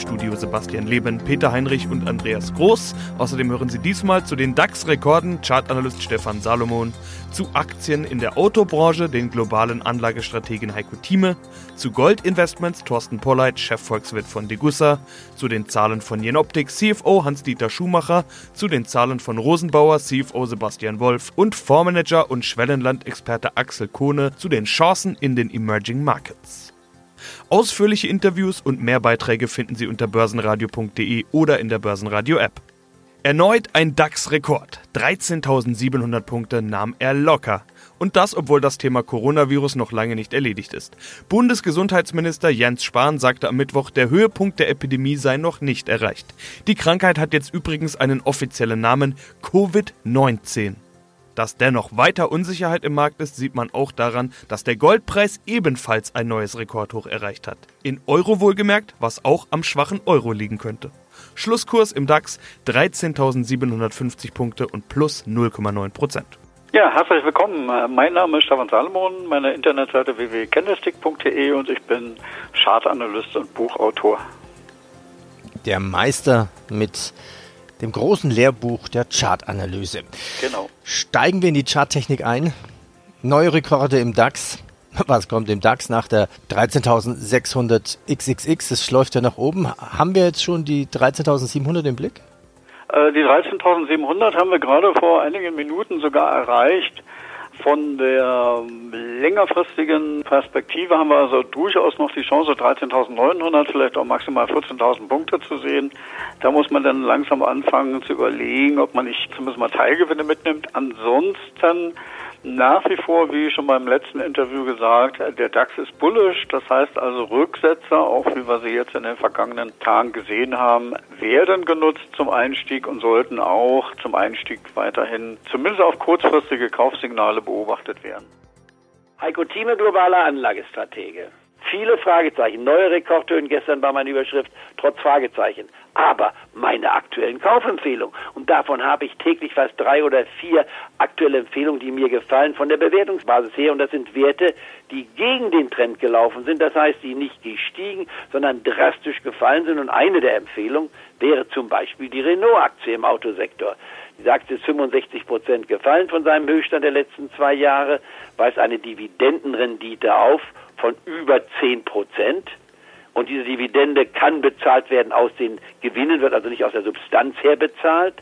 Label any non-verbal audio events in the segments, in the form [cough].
Studio Sebastian Leben, Peter Heinrich und Andreas Groß. Außerdem hören Sie diesmal zu den DAX-Rekorden Chartanalyst Stefan Salomon, zu Aktien in der Autobranche den globalen Anlagestrategen Heiko Thieme, zu Goldinvestments Thorsten Polleit, Chefvolkswirt von Degussa, zu den Zahlen von Jenoptik CFO Hans-Dieter Schumacher, zu den Zahlen von Rosenbauer CFO Sebastian Wolf und Fondsmanager und Schwellenland-Experte Axel Kohne zu den Chancen in den Emerging Markets. Ausführliche Interviews und mehr Beiträge finden Sie unter börsenradio.de oder in der Börsenradio-App. Erneut ein DAX-Rekord. 13.700 Punkte nahm er locker. Und das, obwohl das Thema Coronavirus noch lange nicht erledigt ist. Bundesgesundheitsminister Jens Spahn sagte am Mittwoch, der Höhepunkt der Epidemie sei noch nicht erreicht. Die Krankheit hat jetzt übrigens einen offiziellen Namen Covid-19. Dass dennoch weiter Unsicherheit im Markt ist, sieht man auch daran, dass der Goldpreis ebenfalls ein neues Rekordhoch erreicht hat. In Euro wohlgemerkt, was auch am schwachen Euro liegen könnte. Schlusskurs im DAX 13.750 Punkte und plus 0,9 Prozent. Ja, herzlich willkommen. Mein Name ist Stefan Salomon, meine Internetseite www.candlestick.de und ich bin Chartanalyst und Buchautor. Der Meister mit dem großen Lehrbuch der Chartanalyse. Genau. Steigen wir in die Charttechnik ein. Neue Rekorde im DAX. Was kommt im DAX nach der 13.600 XXX? Es läuft ja nach oben. Haben wir jetzt schon die 13.700 im Blick? Äh, die 13.700 haben wir gerade vor einigen Minuten sogar erreicht. Von der längerfristigen Perspektive haben wir also durchaus noch die Chance, 13.900, vielleicht auch maximal 14.000 Punkte zu sehen. Da muss man dann langsam anfangen zu überlegen, ob man nicht zumindest mal Teilgewinne mitnimmt. Ansonsten nach wie vor, wie schon beim letzten Interview gesagt, der DAX ist bullish. Das heißt also Rücksetzer, auch wie wir sie jetzt in den vergangenen Tagen gesehen haben, werden genutzt zum Einstieg und sollten auch zum Einstieg weiterhin zumindest auf kurzfristige Kaufsignale beobachtet werden. Heiko Thieme, globaler Anlagestratege. Viele Fragezeichen. Neue Rekordtöne gestern war meine Überschrift, trotz Fragezeichen. Aber meine aktuellen Kaufempfehlungen. Und davon habe ich täglich fast drei oder vier aktuelle Empfehlungen, die mir gefallen von der Bewertungsbasis her. Und das sind Werte, die gegen den Trend gelaufen sind. Das heißt, die nicht gestiegen, sondern drastisch gefallen sind. Und eine der Empfehlungen wäre zum Beispiel die Renault-Aktie im Autosektor. Die Aktie ist 65 Prozent gefallen von seinem Höchststand der letzten zwei Jahre, weist eine Dividendenrendite auf von über 10 Prozent. Und diese Dividende kann bezahlt werden aus den Gewinnen, wird also nicht aus der Substanz her bezahlt.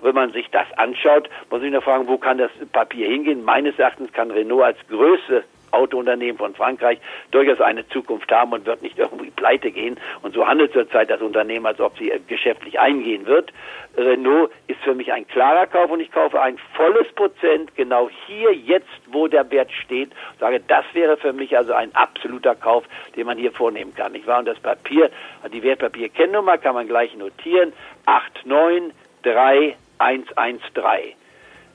Und wenn man sich das anschaut, muss ich nur fragen, wo kann das Papier hingehen? Meines Erachtens kann Renault als Größe Autounternehmen von Frankreich durchaus eine Zukunft haben und wird nicht [laughs] irgendwie pleite gehen. Und so handelt zurzeit das Unternehmen, als ob sie äh, geschäftlich eingehen wird. Renault ist für mich ein klarer Kauf und ich kaufe ein volles Prozent genau hier, jetzt, wo der Wert steht. Sage, das wäre für mich also ein absoluter Kauf, den man hier vornehmen kann. Ich war und das Papier, die Wertpapierkennnummer kann man gleich notieren. 893113.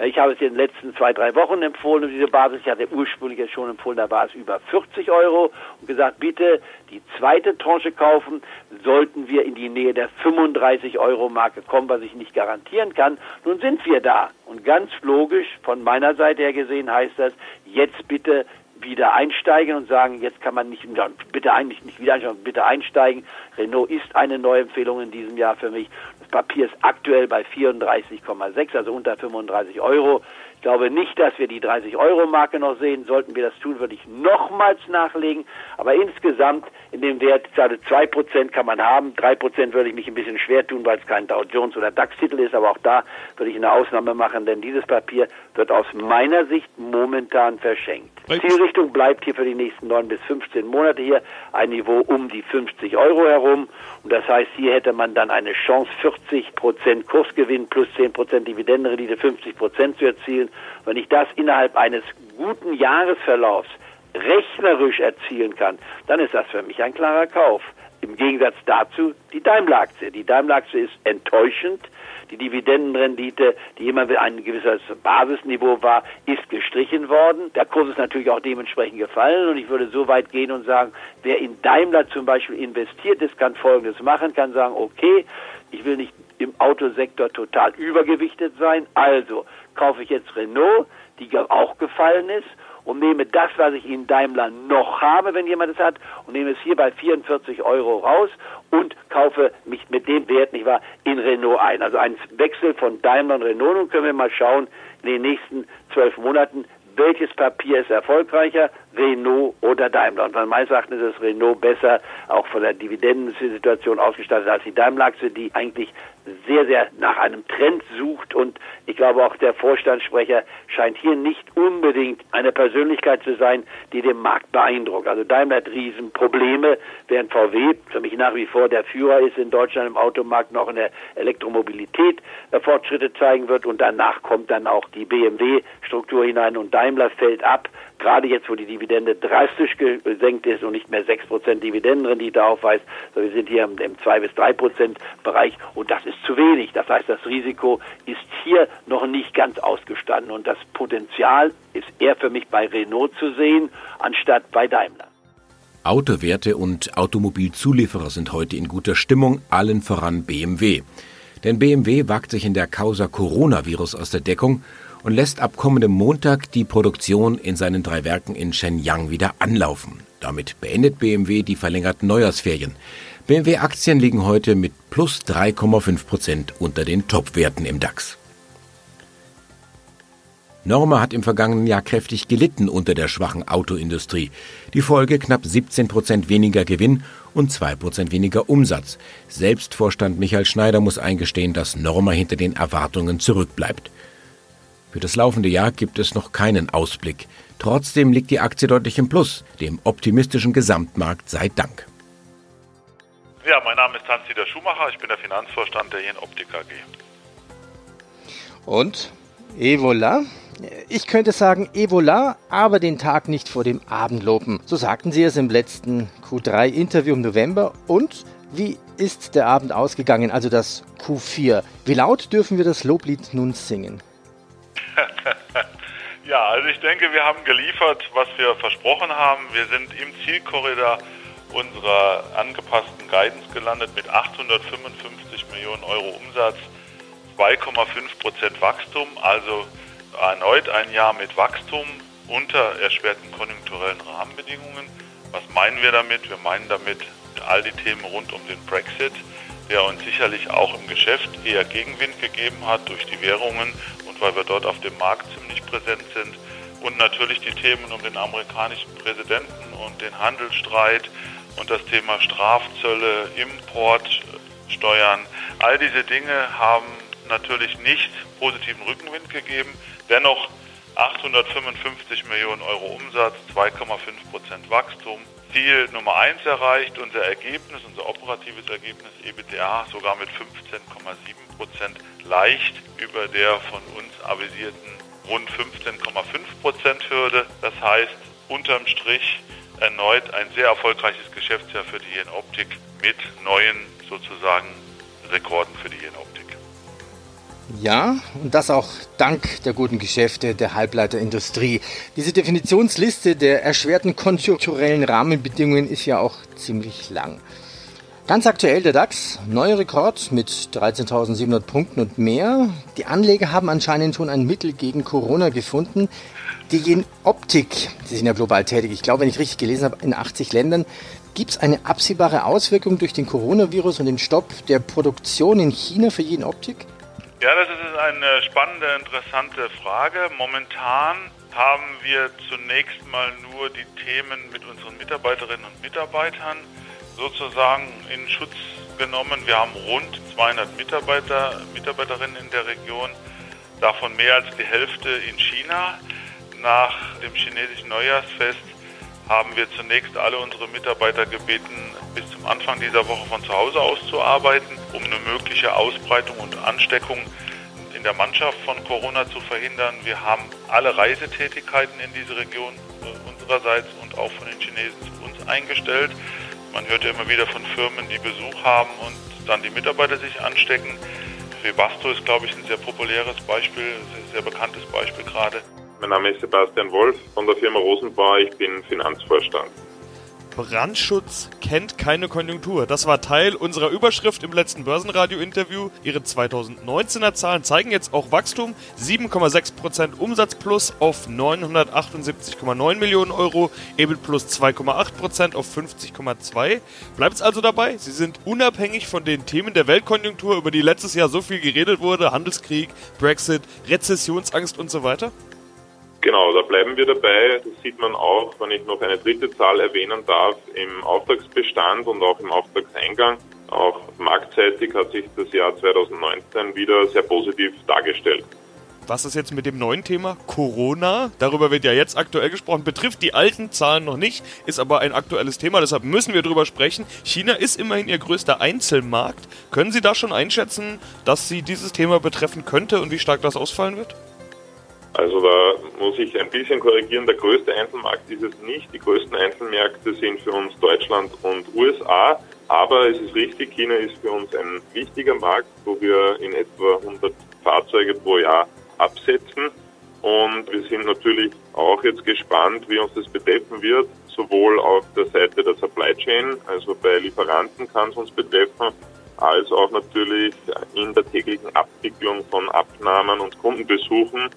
Ich habe es in den letzten zwei, drei Wochen empfohlen, diese Basis. Ich hatte ursprünglich jetzt schon empfohlen, da war es über 40 Euro und gesagt, bitte die zweite Tranche kaufen, sollten wir in die Nähe der 35 Euro Marke kommen, was ich nicht garantieren kann. Nun sind wir da. Und ganz logisch, von meiner Seite her gesehen, heißt das, jetzt bitte wieder einsteigen und sagen, jetzt kann man nicht, bitte eigentlich nicht wieder einsteigen, bitte einsteigen. Renault ist eine neue Empfehlung in diesem Jahr für mich. Papier ist aktuell bei 34,6, also unter 35 Euro. Ich glaube nicht, dass wir die 30-Euro-Marke noch sehen. Sollten wir das tun, würde ich nochmals nachlegen. Aber insgesamt in dem Wert, ich sage 2% kann man haben. 3% würde ich mich ein bisschen schwer tun, weil es kein Dow Jones oder DAX-Titel ist. Aber auch da würde ich eine Ausnahme machen, denn dieses Papier wird aus meiner Sicht momentan verschenkt. Zielrichtung bleibt hier für die nächsten 9 bis 15 Monate hier ein Niveau um die 50 Euro herum. Und das heißt, hier hätte man dann eine Chance, 40% Kursgewinn plus 10% Dividendenrendite, 50% zu erzielen. Wenn ich das innerhalb eines guten Jahresverlaufs rechnerisch erzielen kann, dann ist das für mich ein klarer Kauf. Im Gegensatz dazu die Daimler-Aktie. Die Daimler-Aktie ist enttäuschend. Die Dividendenrendite, die immer ein gewisses Basisniveau war, ist gestrichen worden. Der Kurs ist natürlich auch dementsprechend gefallen und ich würde so weit gehen und sagen, wer in Daimler zum Beispiel investiert ist, kann Folgendes machen, kann sagen, okay, ich will nicht im Autosektor total übergewichtet sein, also kaufe ich jetzt Renault, die auch gefallen ist, und nehme das, was ich in Daimler noch habe, wenn jemand es hat, und nehme es hier bei 44 Euro raus und kaufe mich mit dem Wert, nicht wahr, in Renault ein. Also ein Wechsel von Daimler und Renault. Nun können wir mal schauen, in den nächsten zwölf Monaten, welches Papier ist erfolgreicher, Renault oder Daimler. Und meines Erachtens ist Renault besser, auch von der Dividendensituation ausgestattet als die Daimler-Aktie, die eigentlich sehr, sehr nach einem Trend sucht und ich glaube auch der Vorstandssprecher scheint hier nicht unbedingt eine Persönlichkeit zu sein, die den Markt beeindruckt. Also Daimler hat Riesenprobleme, während VW für mich nach wie vor der Führer ist in Deutschland im Automarkt noch in der Elektromobilität äh, Fortschritte zeigen wird und danach kommt dann auch die BMW-Struktur hinein und Daimler fällt ab gerade jetzt, wo die Dividende drastisch gesenkt ist und nicht mehr 6% Dividendenrendite aufweist, wir sind hier im, im 2 bis 3% Bereich und das ist zu wenig. Das heißt, das Risiko ist hier noch nicht ganz ausgestanden und das Potenzial ist eher für mich bei Renault zu sehen, anstatt bei Daimler. Autowerte und Automobilzulieferer sind heute in guter Stimmung, allen voran BMW. Denn BMW wagt sich in der Causa Coronavirus aus der Deckung und lässt ab kommendem Montag die Produktion in seinen drei Werken in Shenyang wieder anlaufen. Damit beendet BMW die verlängerten Neujahrsferien. BMW-Aktien liegen heute mit plus 3,5 Prozent unter den Topwerten im DAX. Norma hat im vergangenen Jahr kräftig gelitten unter der schwachen Autoindustrie. Die Folge knapp 17 Prozent weniger Gewinn und 2 Prozent weniger Umsatz. Selbst Vorstand Michael Schneider muss eingestehen, dass Norma hinter den Erwartungen zurückbleibt. Für das laufende Jahr gibt es noch keinen Ausblick. Trotzdem liegt die Aktie deutlich im Plus, dem optimistischen Gesamtmarkt sei Dank. Ja, mein Name ist Hans-Dieter Schumacher, ich bin der Finanzvorstand der Jen Optik AG. Und Evola? Ich könnte sagen Evola, aber den Tag nicht vor dem Abend loben. So sagten Sie es im letzten Q3-Interview im November. Und wie ist der Abend ausgegangen, also das Q4? Wie laut dürfen wir das Loblied nun singen? Ja, also ich denke, wir haben geliefert, was wir versprochen haben. Wir sind im Zielkorridor unserer angepassten Guidance gelandet mit 855 Millionen Euro Umsatz, 2,5 Prozent Wachstum, also erneut ein Jahr mit Wachstum unter erschwerten konjunkturellen Rahmenbedingungen. Was meinen wir damit? Wir meinen damit all die Themen rund um den Brexit, der uns sicherlich auch im Geschäft eher Gegenwind gegeben hat durch die Währungen weil wir dort auf dem Markt ziemlich präsent sind. Und natürlich die Themen um den amerikanischen Präsidenten und den Handelsstreit und das Thema Strafzölle, Importsteuern. All diese Dinge haben natürlich nicht positiven Rückenwind gegeben. Dennoch 855 Millionen Euro Umsatz, 2,5 Prozent Wachstum. Ziel Nummer 1 erreicht, unser Ergebnis, unser operatives Ergebnis EBITDA sogar mit 15,7 Prozent leicht über der von uns avisierten rund 15,5 Prozent Hürde. Das heißt, unterm Strich erneut ein sehr erfolgreiches Geschäftsjahr für die Jenoptik mit neuen sozusagen Rekorden für die Jenoptik. Ja, und das auch dank der guten Geschäfte der Halbleiterindustrie. Diese Definitionsliste der erschwerten konjunkturellen Rahmenbedingungen ist ja auch ziemlich lang. Ganz aktuell der DAX, neuer Rekord mit 13.700 Punkten und mehr. Die Anleger haben anscheinend schon ein Mittel gegen Corona gefunden. Die Gen Optik, sie sind ja global tätig, ich glaube, wenn ich richtig gelesen habe, in 80 Ländern. Gibt es eine absehbare Auswirkung durch den Coronavirus und den Stopp der Produktion in China für Gen Optik? Ja, das ist eine spannende, interessante Frage. Momentan haben wir zunächst mal nur die Themen mit unseren Mitarbeiterinnen und Mitarbeitern sozusagen in Schutz genommen. Wir haben rund 200 Mitarbeiter, Mitarbeiterinnen in der Region, davon mehr als die Hälfte in China. Nach dem chinesischen Neujahrsfest haben wir zunächst alle unsere Mitarbeiter gebeten, bis zum Anfang dieser Woche von zu Hause aus zu arbeiten, um eine mögliche Ausbreitung und Ansteckung in der Mannschaft von Corona zu verhindern. Wir haben alle Reisetätigkeiten in diese Region äh, unsererseits und auch von den Chinesen zu uns eingestellt. Man hört ja immer wieder von Firmen, die Besuch haben und dann die Mitarbeiter sich anstecken. Webasto ist, glaube ich, ein sehr populäres Beispiel, ein sehr bekanntes Beispiel gerade. Mein Name ist Sebastian Wolf von der Firma Rosenbauer. Ich bin Finanzvorstand. Brandschutz kennt keine Konjunktur. Das war Teil unserer Überschrift im letzten Börsenradio-Interview. Ihre 2019er Zahlen zeigen jetzt auch Wachstum. 7,6% Umsatz plus auf 978,9 Millionen Euro, EBIT plus 2,8% auf 50,2. Bleibt es also dabei? Sie sind unabhängig von den Themen der Weltkonjunktur, über die letztes Jahr so viel geredet wurde, Handelskrieg, Brexit, Rezessionsangst und so weiter? Genau, da bleiben wir dabei. Das sieht man auch, wenn ich noch eine dritte Zahl erwähnen darf, im Auftragsbestand und auch im Auftragseingang. Auch marktseitig hat sich das Jahr 2019 wieder sehr positiv dargestellt. Was ist jetzt mit dem neuen Thema Corona? Darüber wird ja jetzt aktuell gesprochen, betrifft die alten Zahlen noch nicht, ist aber ein aktuelles Thema, deshalb müssen wir darüber sprechen. China ist immerhin Ihr größter Einzelmarkt. Können Sie da schon einschätzen, dass Sie dieses Thema betreffen könnte und wie stark das ausfallen wird? Also da muss ich ein bisschen korrigieren. Der größte Einzelmarkt ist es nicht. Die größten Einzelmärkte sind für uns Deutschland und USA. Aber es ist richtig, China ist für uns ein wichtiger Markt, wo wir in etwa 100 Fahrzeuge pro Jahr absetzen. Und wir sind natürlich auch jetzt gespannt, wie uns das betreffen wird, sowohl auf der Seite der Supply Chain, also bei Lieferanten kann es uns betreffen, als auch natürlich in der täglichen Abwicklung von Abnahmen und Kundenbesuchen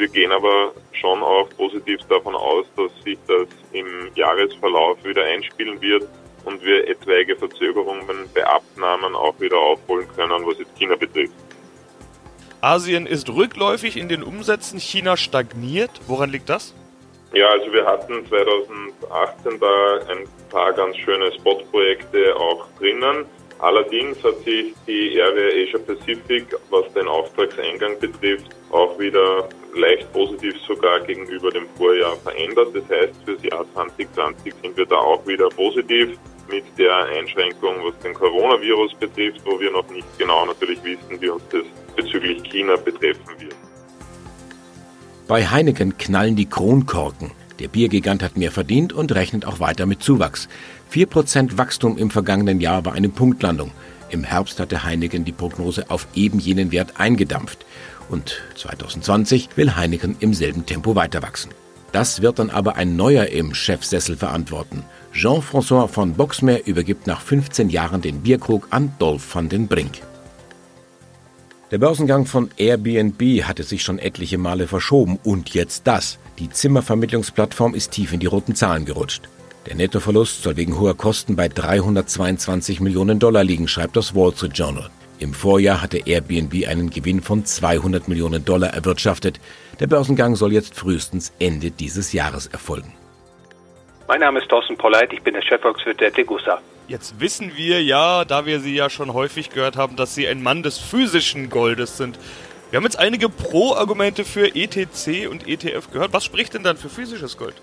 wir gehen aber schon auch positiv davon aus, dass sich das im Jahresverlauf wieder einspielen wird und wir etwaige Verzögerungen bei Abnahmen auch wieder aufholen können, was jetzt China betrifft. Asien ist rückläufig in den Umsätzen, China stagniert. Woran liegt das? Ja, also wir hatten 2018 da ein paar ganz schöne Spotprojekte auch drinnen. Allerdings hat sich die RW Asia Pacific, was den Auftragseingang betrifft, auch wieder leicht positiv sogar gegenüber dem Vorjahr verändert. Das heißt, fürs Jahr 2020 sind wir da auch wieder positiv mit der Einschränkung, was den Coronavirus betrifft, wo wir noch nicht genau natürlich wissen, wie uns das bezüglich China betreffen wird. Bei Heineken knallen die Kronkorken. Der Biergigant hat mehr verdient und rechnet auch weiter mit Zuwachs. 4% Wachstum im vergangenen Jahr war eine Punktlandung. Im Herbst hatte Heineken die Prognose auf eben jenen Wert eingedampft. Und 2020 will Heineken im selben Tempo weiter wachsen. Das wird dann aber ein neuer im Chefsessel verantworten. Jean-François von Boxmeer übergibt nach 15 Jahren den Bierkrug an Dolph van den Brink. Der Börsengang von Airbnb hatte sich schon etliche Male verschoben und jetzt das. Die Zimmervermittlungsplattform ist tief in die roten Zahlen gerutscht. Der Nettoverlust soll wegen hoher Kosten bei 322 Millionen Dollar liegen, schreibt das Wall Street Journal. Im Vorjahr hatte Airbnb einen Gewinn von 200 Millionen Dollar erwirtschaftet. Der Börsengang soll jetzt frühestens Ende dieses Jahres erfolgen. Mein Name ist Thorsten Polleit, ich bin der Chefvolkswirt der Degussa. Jetzt wissen wir ja, da wir Sie ja schon häufig gehört haben, dass Sie ein Mann des physischen Goldes sind. Wir haben jetzt einige Pro-Argumente für ETC und ETF gehört. Was spricht denn dann für physisches Gold?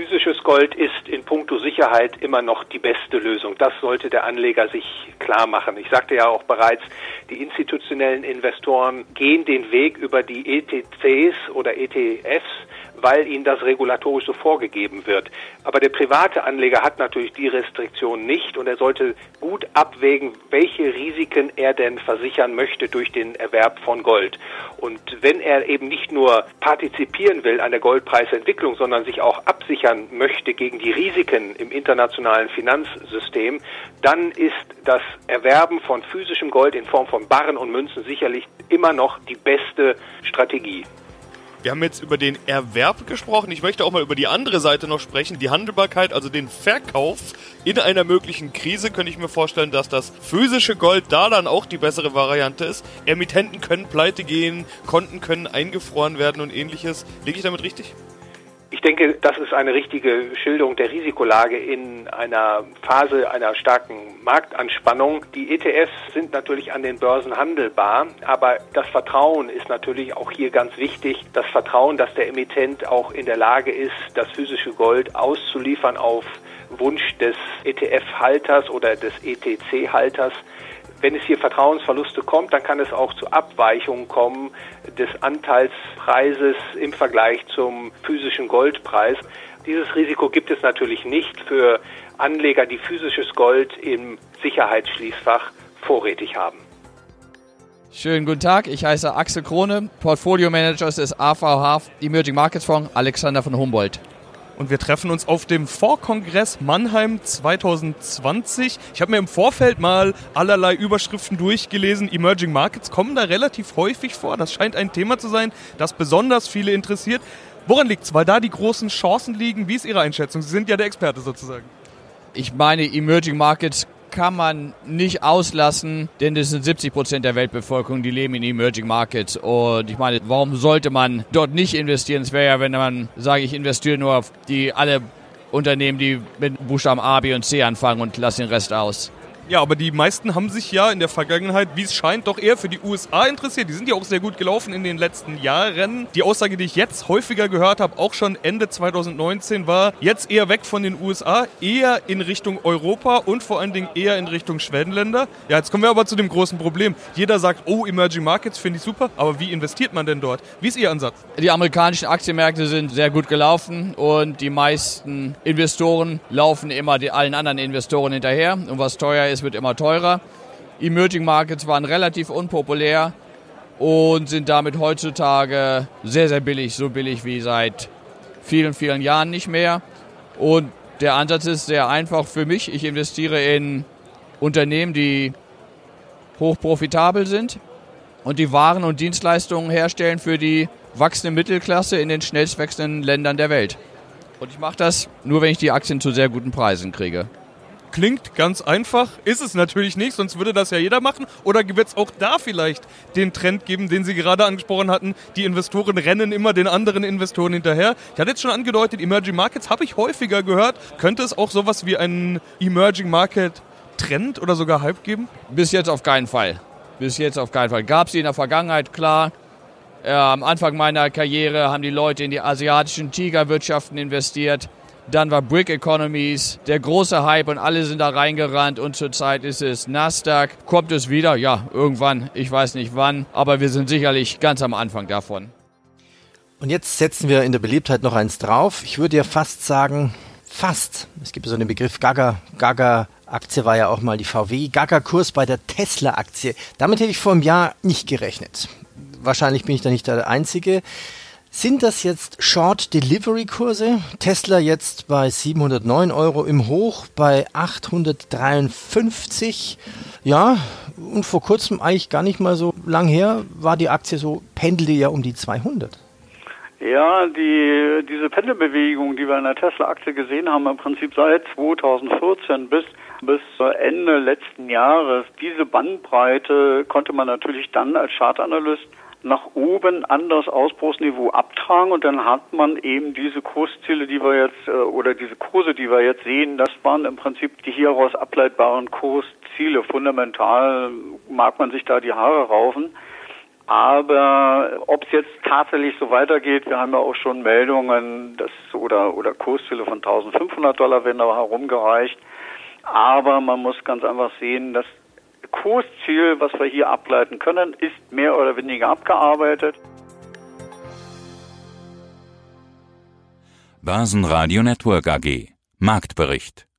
Physisches Gold ist in puncto Sicherheit immer noch die beste Lösung. Das sollte der Anleger sich klar machen. Ich sagte ja auch bereits, die institutionellen Investoren gehen den Weg über die ETCs oder ETFs weil ihnen das regulatorisch so vorgegeben wird. Aber der private Anleger hat natürlich die Restriktion nicht und er sollte gut abwägen, welche Risiken er denn versichern möchte durch den Erwerb von Gold. Und wenn er eben nicht nur partizipieren will an der Goldpreisentwicklung, sondern sich auch absichern möchte gegen die Risiken im internationalen Finanzsystem, dann ist das Erwerben von physischem Gold in Form von Barren und Münzen sicherlich immer noch die beste Strategie. Wir haben jetzt über den Erwerb gesprochen. Ich möchte auch mal über die andere Seite noch sprechen, die Handelbarkeit, also den Verkauf. In einer möglichen Krise könnte ich mir vorstellen, dass das physische Gold da dann auch die bessere Variante ist. Emittenten können pleite gehen, Konten können eingefroren werden und ähnliches. Liege ich damit richtig? Ich denke, das ist eine richtige Schilderung der Risikolage in einer Phase einer starken Marktanspannung. Die ETFs sind natürlich an den Börsen handelbar, aber das Vertrauen ist natürlich auch hier ganz wichtig. Das Vertrauen, dass der Emittent auch in der Lage ist, das physische Gold auszuliefern auf Wunsch des ETF-Halters oder des ETC-Halters. Wenn es hier Vertrauensverluste kommt, dann kann es auch zu Abweichungen kommen des Anteilspreises im Vergleich zum physischen Goldpreis. Dieses Risiko gibt es natürlich nicht für Anleger, die physisches Gold im Sicherheitsschließfach vorrätig haben. Schönen guten Tag, ich heiße Axel Krone, Portfolio Manager des AVH Emerging Markets Fonds Alexander von Humboldt. Und wir treffen uns auf dem Vorkongress Mannheim 2020. Ich habe mir im Vorfeld mal allerlei Überschriften durchgelesen. Emerging Markets kommen da relativ häufig vor. Das scheint ein Thema zu sein, das besonders viele interessiert. Woran liegt es? Weil da die großen Chancen liegen. Wie ist Ihre Einschätzung? Sie sind ja der Experte sozusagen. Ich meine, Emerging Markets kann man nicht auslassen, denn es sind 70 Prozent der Weltbevölkerung, die leben in Emerging Markets. Und ich meine, warum sollte man dort nicht investieren? Es wäre ja, wenn man sage, ich investiere nur auf die alle Unternehmen, die mit Buchstaben A, B und C anfangen und lasse den Rest aus. Ja, aber die meisten haben sich ja in der Vergangenheit, wie es scheint, doch eher für die USA interessiert. Die sind ja auch sehr gut gelaufen in den letzten Jahren. Die Aussage, die ich jetzt häufiger gehört habe, auch schon Ende 2019, war jetzt eher weg von den USA, eher in Richtung Europa und vor allen Dingen eher in Richtung Schwellenländer. Ja, jetzt kommen wir aber zu dem großen Problem. Jeder sagt, oh, Emerging Markets finde ich super, aber wie investiert man denn dort? Wie ist Ihr Ansatz? Die amerikanischen Aktienmärkte sind sehr gut gelaufen und die meisten Investoren laufen immer allen anderen Investoren hinterher. Und was teuer ist, es wird immer teurer. Emerging Markets waren relativ unpopulär und sind damit heutzutage sehr, sehr billig, so billig wie seit vielen, vielen Jahren nicht mehr. Und der Ansatz ist sehr einfach für mich. Ich investiere in Unternehmen, die hochprofitabel sind und die Waren und Dienstleistungen herstellen für die wachsende Mittelklasse in den schnellst wachsenden Ländern der Welt. Und ich mache das nur, wenn ich die Aktien zu sehr guten Preisen kriege. Klingt ganz einfach, ist es natürlich nicht, sonst würde das ja jeder machen. Oder wird es auch da vielleicht den Trend geben, den Sie gerade angesprochen hatten? Die Investoren rennen immer den anderen Investoren hinterher. Ich hatte jetzt schon angedeutet, Emerging Markets habe ich häufiger gehört. Könnte es auch sowas wie einen Emerging Market Trend oder sogar Hype geben? Bis jetzt auf keinen Fall. Bis jetzt auf keinen Fall. Gab es in der Vergangenheit, klar. Äh, am Anfang meiner Karriere haben die Leute in die asiatischen Tigerwirtschaften investiert. Dann war Brick Economies der große Hype und alle sind da reingerannt und zurzeit ist es Nasdaq. Kommt es wieder? Ja, irgendwann. Ich weiß nicht wann, aber wir sind sicherlich ganz am Anfang davon. Und jetzt setzen wir in der Beliebtheit noch eins drauf. Ich würde ja fast sagen, fast. Es gibt so einen Begriff Gaga. Gaga Aktie war ja auch mal die VW. Gaga-Kurs bei der Tesla-Aktie. Damit hätte ich vor einem Jahr nicht gerechnet. Wahrscheinlich bin ich da nicht der Einzige. Sind das jetzt Short Delivery Kurse? Tesla jetzt bei 709 Euro im Hoch, bei 853. Ja, und vor kurzem eigentlich gar nicht mal so lang her war die Aktie so, pendelte ja um die 200. Ja, die, diese Pendelbewegung, die wir in der Tesla-Aktie gesehen haben, im Prinzip seit 2014 bis, bis Ende letzten Jahres, diese Bandbreite konnte man natürlich dann als Chartanalyst nach oben an das Ausbruchsniveau abtragen und dann hat man eben diese Kursziele, die wir jetzt äh, oder diese Kurse, die wir jetzt sehen, das waren im Prinzip die hieraus ableitbaren Kursziele. Fundamental mag man sich da die Haare raufen. Aber ob es jetzt tatsächlich so weitergeht, wir haben ja auch schon Meldungen, dass oder oder Kursziele von 1500 Dollar werden da herumgereicht. Aber man muss ganz einfach sehen, dass Kursziel, was wir hier ableiten können, ist mehr oder weniger abgearbeitet. Börsenradio Network AG Marktbericht